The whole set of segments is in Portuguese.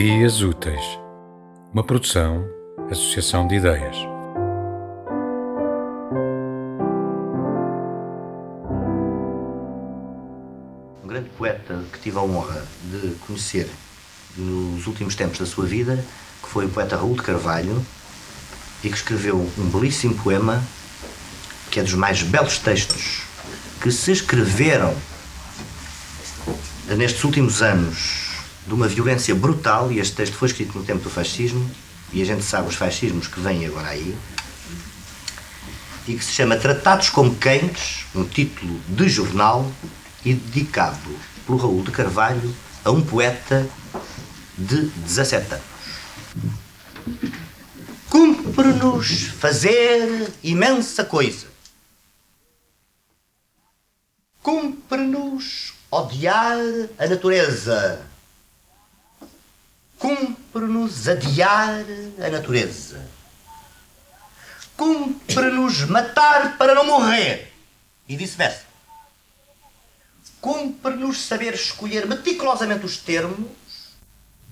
Ideias Úteis, uma produção, associação de ideias. Um grande poeta que tive a honra de conhecer nos últimos tempos da sua vida, que foi o poeta Raul de Carvalho, e que escreveu um belíssimo poema que é dos mais belos textos que se escreveram nestes últimos anos de uma violência brutal, e este texto foi escrito no tempo do fascismo, e a gente sabe os fascismos que vêm agora aí, e que se chama Tratados como Cães, um título de jornal, e dedicado pelo Raul de Carvalho a um poeta de 17 anos. Cumpre-nos fazer imensa coisa. Cumpre-nos odiar a natureza. Cumpre-nos adiar a natureza. Cumpre-nos matar para não morrer. E vice-versa. Cumpre-nos saber escolher meticulosamente os termos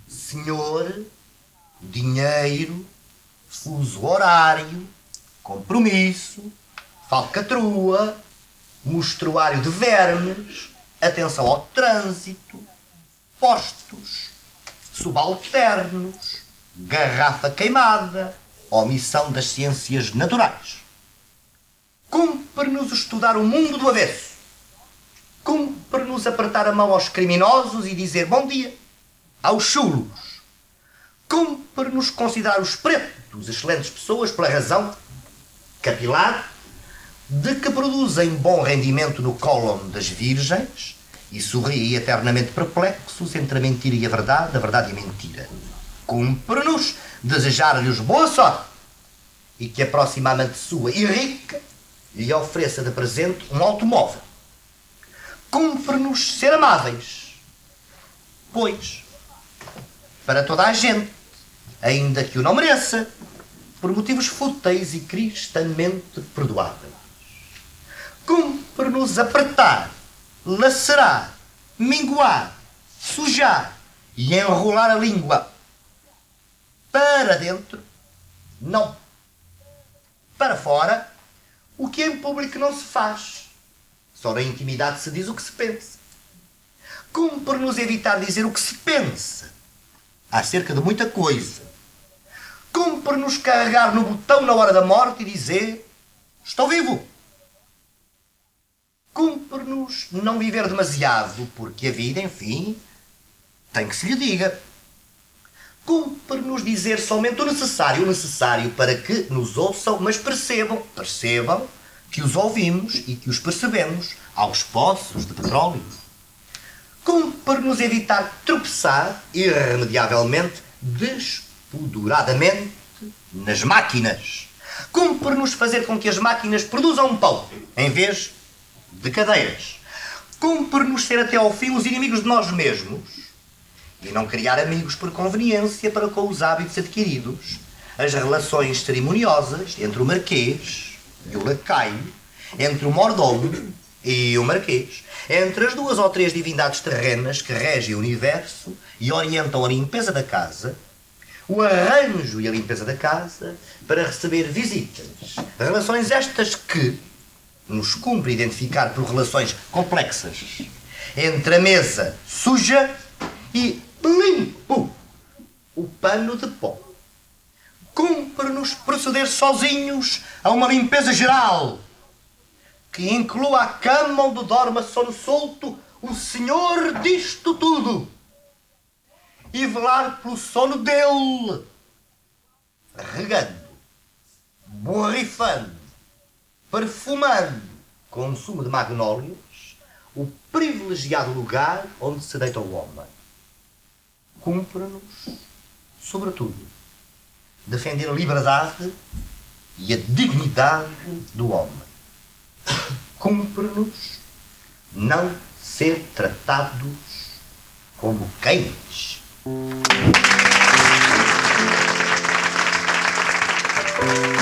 senhor, dinheiro, fuso horário, compromisso, falcatrua, mostruário de vermes, atenção ao trânsito, postos, subalternos, garrafa queimada, omissão das ciências naturais. Cumpre-nos estudar o mundo do avesso. Cumpre-nos apertar a mão aos criminosos e dizer bom dia aos chulos. Cumpre-nos considerar os pretos excelentes pessoas pela razão capilar de que produzem bom rendimento no cólon das virgens e sorriem eternamente perplexos entre a mentira e a verdade, a verdade e a mentira. Cumpre-nos desejar-lhes boa sorte e que a próxima amante sua e rica lhe ofereça de presente um automóvel. Cumpre-nos ser amáveis, pois para toda a gente, ainda que o não mereça, por motivos fúteis e cristamente perdoáveis. Cumpre-nos apertar, lacerar, minguar, sujar e enrolar a língua para dentro, não. Para fora, o que em público não se faz. Só na intimidade se diz o que se pensa. Cumpre-nos evitar dizer o que se pensa acerca de muita coisa. Cumpre-nos carregar no botão na hora da morte e dizer: Estou vivo. Cumpre-nos não viver demasiado, porque a vida, enfim, tem que se lhe diga. Cumpre-nos dizer somente o necessário, o necessário para que nos ouçam, mas percebam, percebam que os ouvimos e que os percebemos aos poços de petróleo cumpre-nos evitar tropeçar irremediavelmente, despoduradamente, nas máquinas. Cumpre-nos fazer com que as máquinas produzam pão, em vez de cadeiras. Cumpre-nos ser até ao fim os inimigos de nós mesmos e não criar amigos por conveniência para com os hábitos adquiridos, as relações cerimoniosas entre o marquês e o lacaio, entre o mordomo e o marquês, entre as duas ou três divindades terrenas que regem o universo e orientam a limpeza da casa, o arranjo e a limpeza da casa para receber visitas. Relações estas que nos cumpre identificar por relações complexas entre a mesa suja e limpo o pano de pó. Cumpre-nos proceder sozinhos a uma limpeza geral que inclua a cama onde dorme sono solto o senhor disto tudo e velar pelo sono dele, regando, borrifando, Perfumando consumo de magnólias, o privilegiado lugar onde se deita o homem. Cumpre-nos, sobretudo, defender a liberdade e a dignidade do homem. Cumpre-nos não ser tratados como cães. thank you